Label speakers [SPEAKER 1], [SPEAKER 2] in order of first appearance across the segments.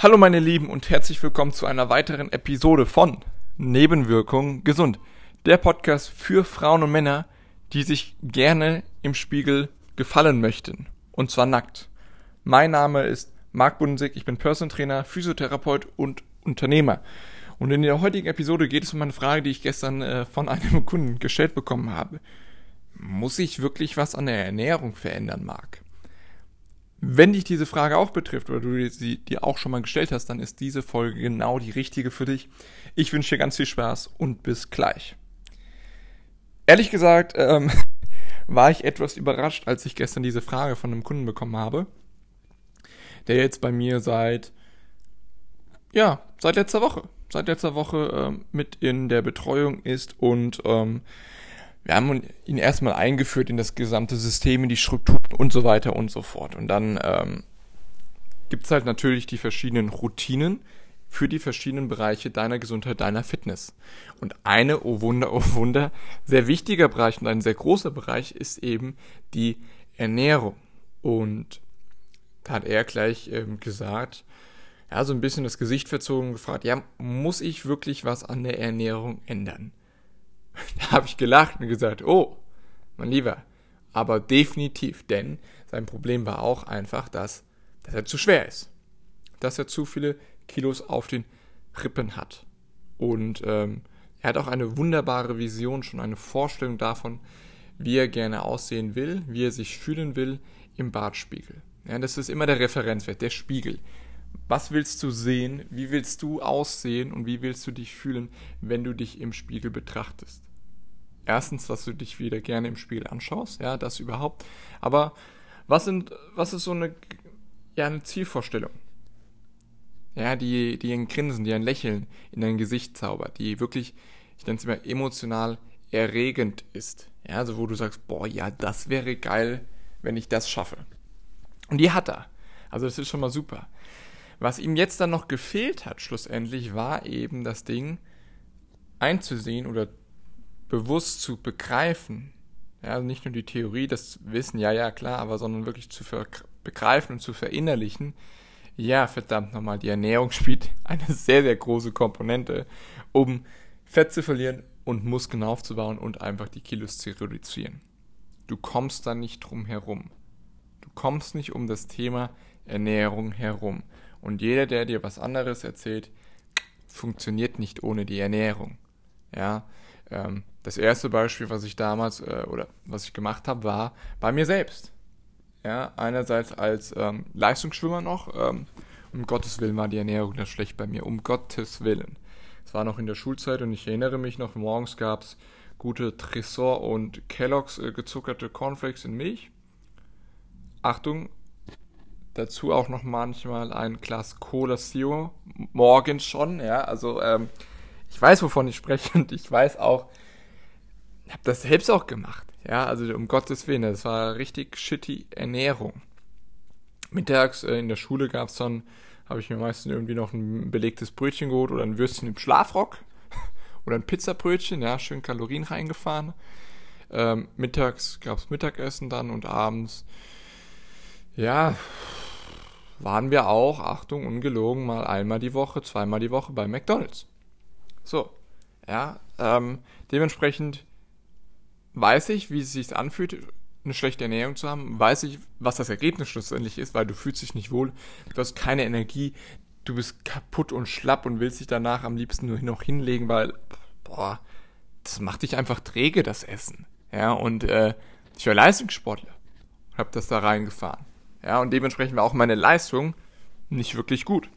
[SPEAKER 1] Hallo meine Lieben und herzlich willkommen zu einer weiteren Episode von Nebenwirkungen gesund. Der Podcast für Frauen und Männer, die sich gerne im Spiegel gefallen möchten. Und zwar nackt. Mein Name ist Marc Bundesig, ich bin Person Trainer, Physiotherapeut und Unternehmer. Und in der heutigen Episode geht es um eine Frage, die ich gestern äh, von einem Kunden gestellt bekommen habe. Muss ich wirklich was an der Ernährung verändern, Marc? Wenn dich diese Frage auch betrifft oder du sie dir auch schon mal gestellt hast, dann ist diese Folge genau die richtige für dich. Ich wünsche dir ganz viel Spaß und bis gleich. Ehrlich gesagt ähm, war ich etwas überrascht, als ich gestern diese Frage von einem Kunden bekommen habe, der jetzt bei mir seit ja seit letzter Woche seit letzter Woche ähm, mit in der Betreuung ist und ähm, wir haben ihn erstmal eingeführt in das gesamte System, in die Strukturen und so weiter und so fort. Und dann ähm, gibt es halt natürlich die verschiedenen Routinen für die verschiedenen Bereiche deiner Gesundheit, deiner Fitness. Und eine, oh Wunder, oh Wunder, sehr wichtiger Bereich und ein sehr großer Bereich ist eben die Ernährung. Und da hat er gleich ähm, gesagt, ja, so ein bisschen das Gesicht verzogen gefragt, ja, muss ich wirklich was an der Ernährung ändern? Da habe ich gelacht und gesagt, oh, mein Lieber, aber definitiv, denn sein Problem war auch einfach, dass, dass er zu schwer ist. Dass er zu viele Kilos auf den Rippen hat. Und ähm, er hat auch eine wunderbare Vision, schon eine Vorstellung davon, wie er gerne aussehen will, wie er sich fühlen will im Bartspiegel. Ja, das ist immer der Referenzwert, der Spiegel. Was willst du sehen? Wie willst du aussehen? Und wie willst du dich fühlen, wenn du dich im Spiegel betrachtest? erstens, dass du dich wieder gerne im Spiegel anschaust, ja, das überhaupt. Aber was sind, was ist so eine, ja, eine Zielvorstellung? Ja, die, die ein Grinsen, die ein Lächeln in dein Gesicht zaubert, die wirklich, ich nenne es immer emotional erregend ist. Ja, also wo du sagst, boah, ja, das wäre geil, wenn ich das schaffe. Und die hat er. Also das ist schon mal super. Was ihm jetzt dann noch gefehlt hat, schlussendlich, war eben das Ding einzusehen oder bewusst zu begreifen, ja, also nicht nur die Theorie, das Wissen, ja, ja, klar, aber sondern wirklich zu begreifen und zu verinnerlichen, ja, verdammt nochmal, die Ernährung spielt eine sehr, sehr große Komponente, um Fett zu verlieren und Muskeln aufzubauen und einfach die Kilos zu reduzieren. Du kommst da nicht drum herum. Du kommst nicht um das Thema Ernährung herum. Und jeder, der dir was anderes erzählt, funktioniert nicht ohne die Ernährung. Ja, ähm, das erste Beispiel, was ich damals äh, oder was ich gemacht habe, war bei mir selbst. Ja, einerseits als ähm, Leistungsschwimmer noch, ähm, um Gottes Willen war die Ernährung das schlecht bei mir, um Gottes Willen. Es war noch in der Schulzeit und ich erinnere mich noch, morgens gab es gute Tresor und Kelloggs äh, gezuckerte Cornflakes in Milch. Achtung, dazu auch noch manchmal ein Glas Cola Zero, morgens schon, ja, also ähm, ich weiß, wovon ich spreche und ich weiß auch, ich habe das selbst auch gemacht. Ja, also um Gottes Willen, das war richtig shitty Ernährung. Mittags äh, in der Schule gab es dann, habe ich mir meistens irgendwie noch ein belegtes Brötchen geholt oder ein Würstchen im Schlafrock oder ein Pizzabrötchen, ja, schön Kalorien reingefahren. Ähm, mittags gab es Mittagessen dann und abends, ja, waren wir auch, Achtung, ungelogen, mal einmal die Woche, zweimal die Woche bei McDonalds. So, ja, ähm, dementsprechend weiß ich, wie es sich anfühlt, eine schlechte Ernährung zu haben, weiß ich, was das Ergebnis schlussendlich ist, weil du fühlst dich nicht wohl, du hast keine Energie, du bist kaputt und schlapp und willst dich danach am liebsten nur noch hinlegen, weil, boah, das macht dich einfach träge, das Essen. Ja, und äh, ich war Leistungssportler, hab das da reingefahren. Ja, und dementsprechend war auch meine Leistung nicht wirklich gut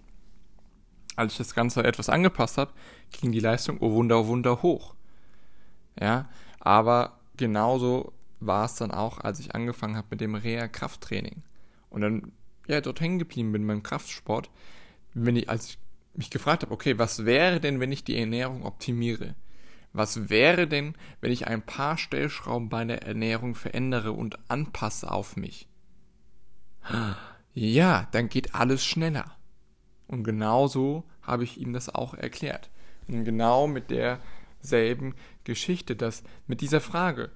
[SPEAKER 1] als ich das Ganze etwas angepasst habe, ging die Leistung, oh Wunder, oh Wunder, hoch. Ja, aber genauso war es dann auch, als ich angefangen habe mit dem Reha-Krafttraining. Und dann, ja, dort hängen geblieben bin beim Kraftsport, wenn ich, als ich mich gefragt habe, okay, was wäre denn, wenn ich die Ernährung optimiere? Was wäre denn, wenn ich ein paar Stellschrauben bei der Ernährung verändere und anpasse auf mich? Ja, dann geht alles schneller. Und genauso habe ich ihm das auch erklärt. Und genau mit derselben Geschichte, dass mit dieser Frage,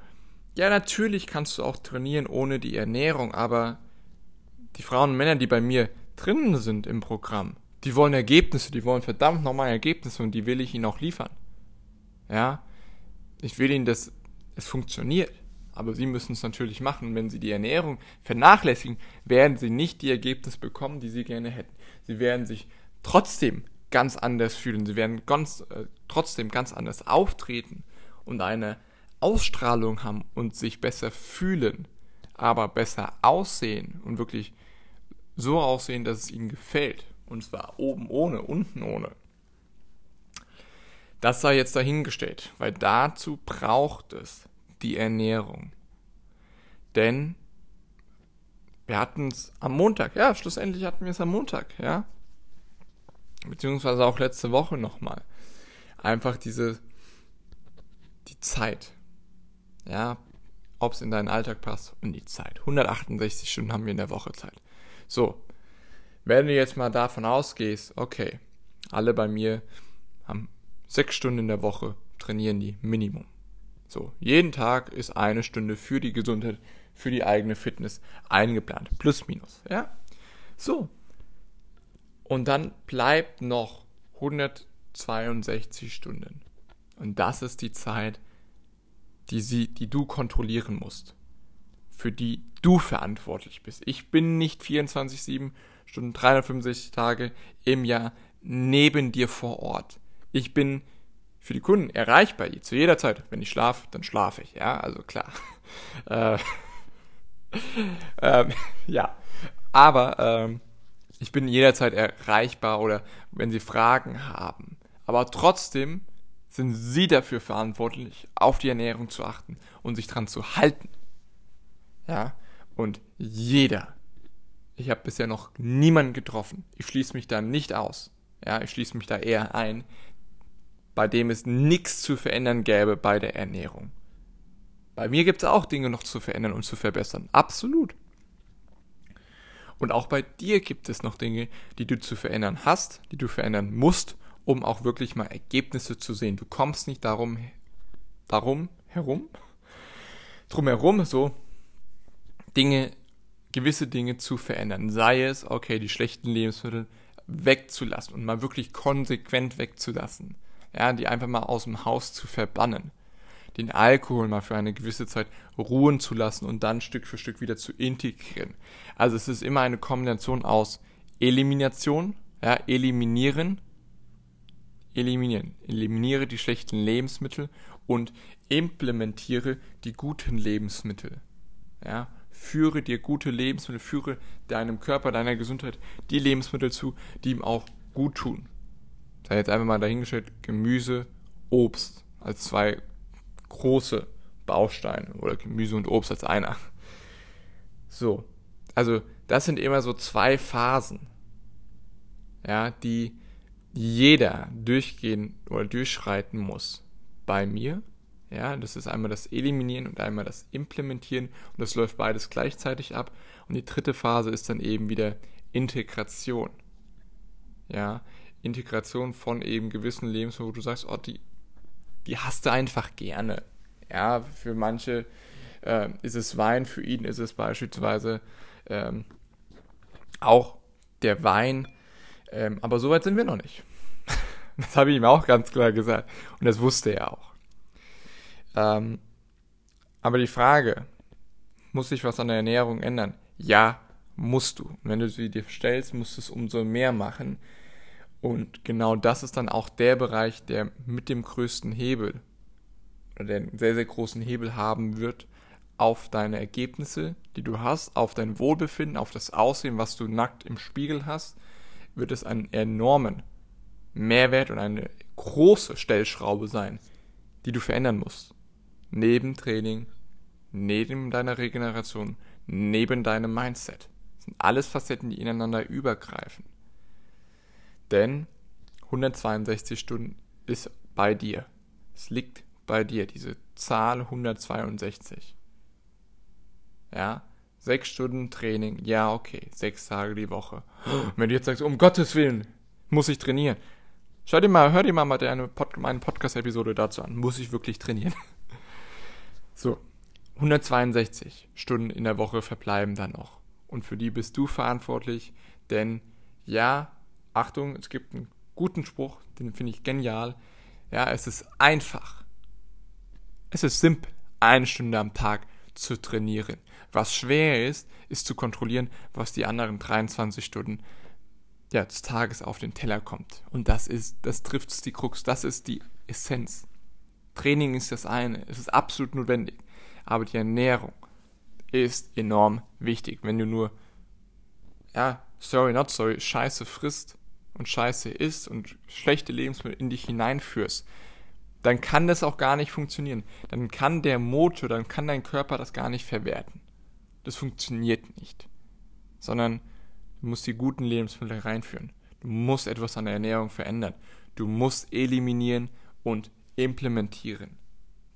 [SPEAKER 1] ja, natürlich kannst du auch trainieren ohne die Ernährung, aber die Frauen und Männer, die bei mir drinnen sind im Programm, Die wollen Ergebnisse, die wollen verdammt nochmal Ergebnisse und die will ich ihnen auch liefern. Ja, ich will ihnen, dass es funktioniert. Aber sie müssen es natürlich machen. Wenn sie die Ernährung vernachlässigen, werden sie nicht die Ergebnisse bekommen, die sie gerne hätten. Sie werden sich trotzdem ganz anders fühlen. Sie werden ganz, äh, trotzdem ganz anders auftreten und eine Ausstrahlung haben und sich besser fühlen, aber besser aussehen und wirklich so aussehen, dass es ihnen gefällt. Und zwar oben ohne, unten ohne. Das sei jetzt dahingestellt, weil dazu braucht es die Ernährung. Denn wir hatten es am Montag, ja, schlussendlich hatten wir es am Montag, ja. Beziehungsweise auch letzte Woche nochmal. Einfach diese, die Zeit. Ja, ob es in deinen Alltag passt und die Zeit. 168 Stunden haben wir in der Woche Zeit. So, wenn du jetzt mal davon ausgehst, okay, alle bei mir haben sechs Stunden in der Woche, trainieren die Minimum. So, jeden Tag ist eine Stunde für die Gesundheit, für die eigene Fitness eingeplant. Plus, minus, ja? So. Und dann bleibt noch 162 Stunden. Und das ist die Zeit, die, sie, die du kontrollieren musst. Für die du verantwortlich bist. Ich bin nicht 24-7 Stunden, 365 Tage im Jahr neben dir vor Ort. Ich bin für die Kunden erreichbar zu jeder Zeit. Wenn ich schlafe, dann schlafe ich. Ja, also klar. äh, ähm, ja, aber ähm, ich bin jederzeit erreichbar oder wenn Sie Fragen haben. Aber trotzdem sind Sie dafür verantwortlich, auf die Ernährung zu achten und sich dran zu halten. Ja, und jeder. Ich habe bisher noch niemanden getroffen. Ich schließe mich da nicht aus. Ja, ich schließe mich da eher ein, bei dem es nichts zu verändern gäbe bei der Ernährung. Bei mir gibt es auch Dinge noch zu verändern und zu verbessern. Absolut. Und auch bei dir gibt es noch Dinge, die du zu verändern hast, die du verändern musst um auch wirklich mal Ergebnisse zu sehen. Du kommst nicht darum, darum herum, drumherum, so Dinge, gewisse Dinge zu verändern. Sei es, okay, die schlechten Lebensmittel wegzulassen und mal wirklich konsequent wegzulassen. Ja, die einfach mal aus dem Haus zu verbannen. Den Alkohol mal für eine gewisse Zeit ruhen zu lassen und dann Stück für Stück wieder zu integrieren. Also es ist immer eine Kombination aus Elimination, ja, eliminieren eliminieren. Eliminiere die schlechten Lebensmittel und implementiere die guten Lebensmittel. Ja, führe dir gute Lebensmittel, führe deinem Körper, deiner Gesundheit die Lebensmittel zu, die ihm auch gut tun. Da jetzt einfach mal dahingestellt, Gemüse, Obst als zwei große Bausteine oder Gemüse und Obst als einer. So, also das sind immer so zwei Phasen, ja, die jeder durchgehen oder durchschreiten muss. Bei mir, ja, das ist einmal das Eliminieren und einmal das Implementieren und das läuft beides gleichzeitig ab. Und die dritte Phase ist dann eben wieder Integration. Ja, Integration von eben gewissen Lebensmitteln, wo du sagst, oh, die, die hast du einfach gerne. Ja, für manche äh, ist es Wein, für ihn ist es beispielsweise ähm, auch der Wein, ähm, aber so weit sind wir noch nicht. das habe ich ihm auch ganz klar gesagt. Und das wusste er auch. Ähm, aber die Frage, muss sich was an der Ernährung ändern? Ja, musst du. Und wenn du sie dir stellst, musst du es umso mehr machen. Und genau das ist dann auch der Bereich, der mit dem größten Hebel oder der einen sehr, sehr großen Hebel haben wird auf deine Ergebnisse, die du hast, auf dein Wohlbefinden, auf das Aussehen, was du nackt im Spiegel hast wird es einen enormen Mehrwert und eine große Stellschraube sein, die du verändern musst. Neben Training, neben deiner Regeneration, neben deinem Mindset. Das sind alles Facetten, die ineinander übergreifen. Denn 162 Stunden ist bei dir. Es liegt bei dir, diese Zahl 162. Ja, Sechs Stunden Training, ja, okay, sechs Tage die Woche. wenn du jetzt sagst, um Gottes Willen, muss ich trainieren. Schau dir mal, hör dir mal meine, Pod meine Podcast-Episode dazu an. Muss ich wirklich trainieren? so, 162 Stunden in der Woche verbleiben dann noch. Und für die bist du verantwortlich, denn ja, Achtung, es gibt einen guten Spruch, den finde ich genial. Ja, es ist einfach. Es ist simpel, eine Stunde am Tag zu trainieren. Was schwer ist, ist zu kontrollieren, was die anderen 23 Stunden ja, des Tages auf den Teller kommt. Und das ist, das trifft die Krux, das ist die Essenz. Training ist das eine, es ist absolut notwendig. Aber die Ernährung ist enorm wichtig. Wenn du nur, ja, sorry, not sorry, Scheiße frisst und Scheiße isst und schlechte Lebensmittel in dich hineinführst, dann kann das auch gar nicht funktionieren. Dann kann der Motor, dann kann dein Körper das gar nicht verwerten. Das funktioniert nicht. Sondern du musst die guten Lebensmittel reinführen. Du musst etwas an der Ernährung verändern. Du musst eliminieren und implementieren.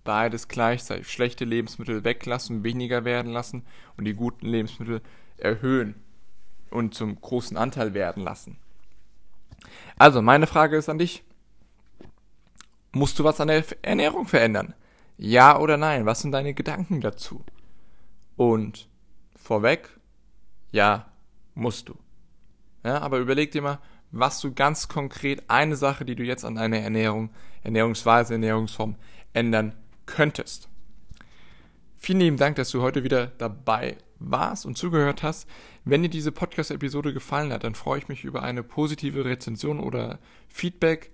[SPEAKER 1] Beides gleichzeitig. Schlechte Lebensmittel weglassen, weniger werden lassen und die guten Lebensmittel erhöhen und zum großen Anteil werden lassen. Also, meine Frage ist an dich. Musst du was an der Ernährung verändern? Ja oder nein? Was sind deine Gedanken dazu? Und vorweg, ja, musst du. Ja, aber überleg dir mal, was du ganz konkret, eine Sache, die du jetzt an deiner Ernährung, Ernährungsweise, Ernährungsform ändern könntest. Vielen lieben Dank, dass du heute wieder dabei warst und zugehört hast. Wenn dir diese Podcast-Episode gefallen hat, dann freue ich mich über eine positive Rezension oder Feedback.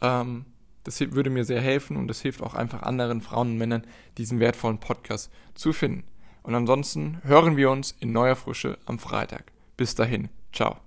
[SPEAKER 1] Ähm, das würde mir sehr helfen und das hilft auch einfach anderen Frauen und Männern, diesen wertvollen Podcast zu finden. Und ansonsten hören wir uns in neuer Frische am Freitag. Bis dahin, ciao.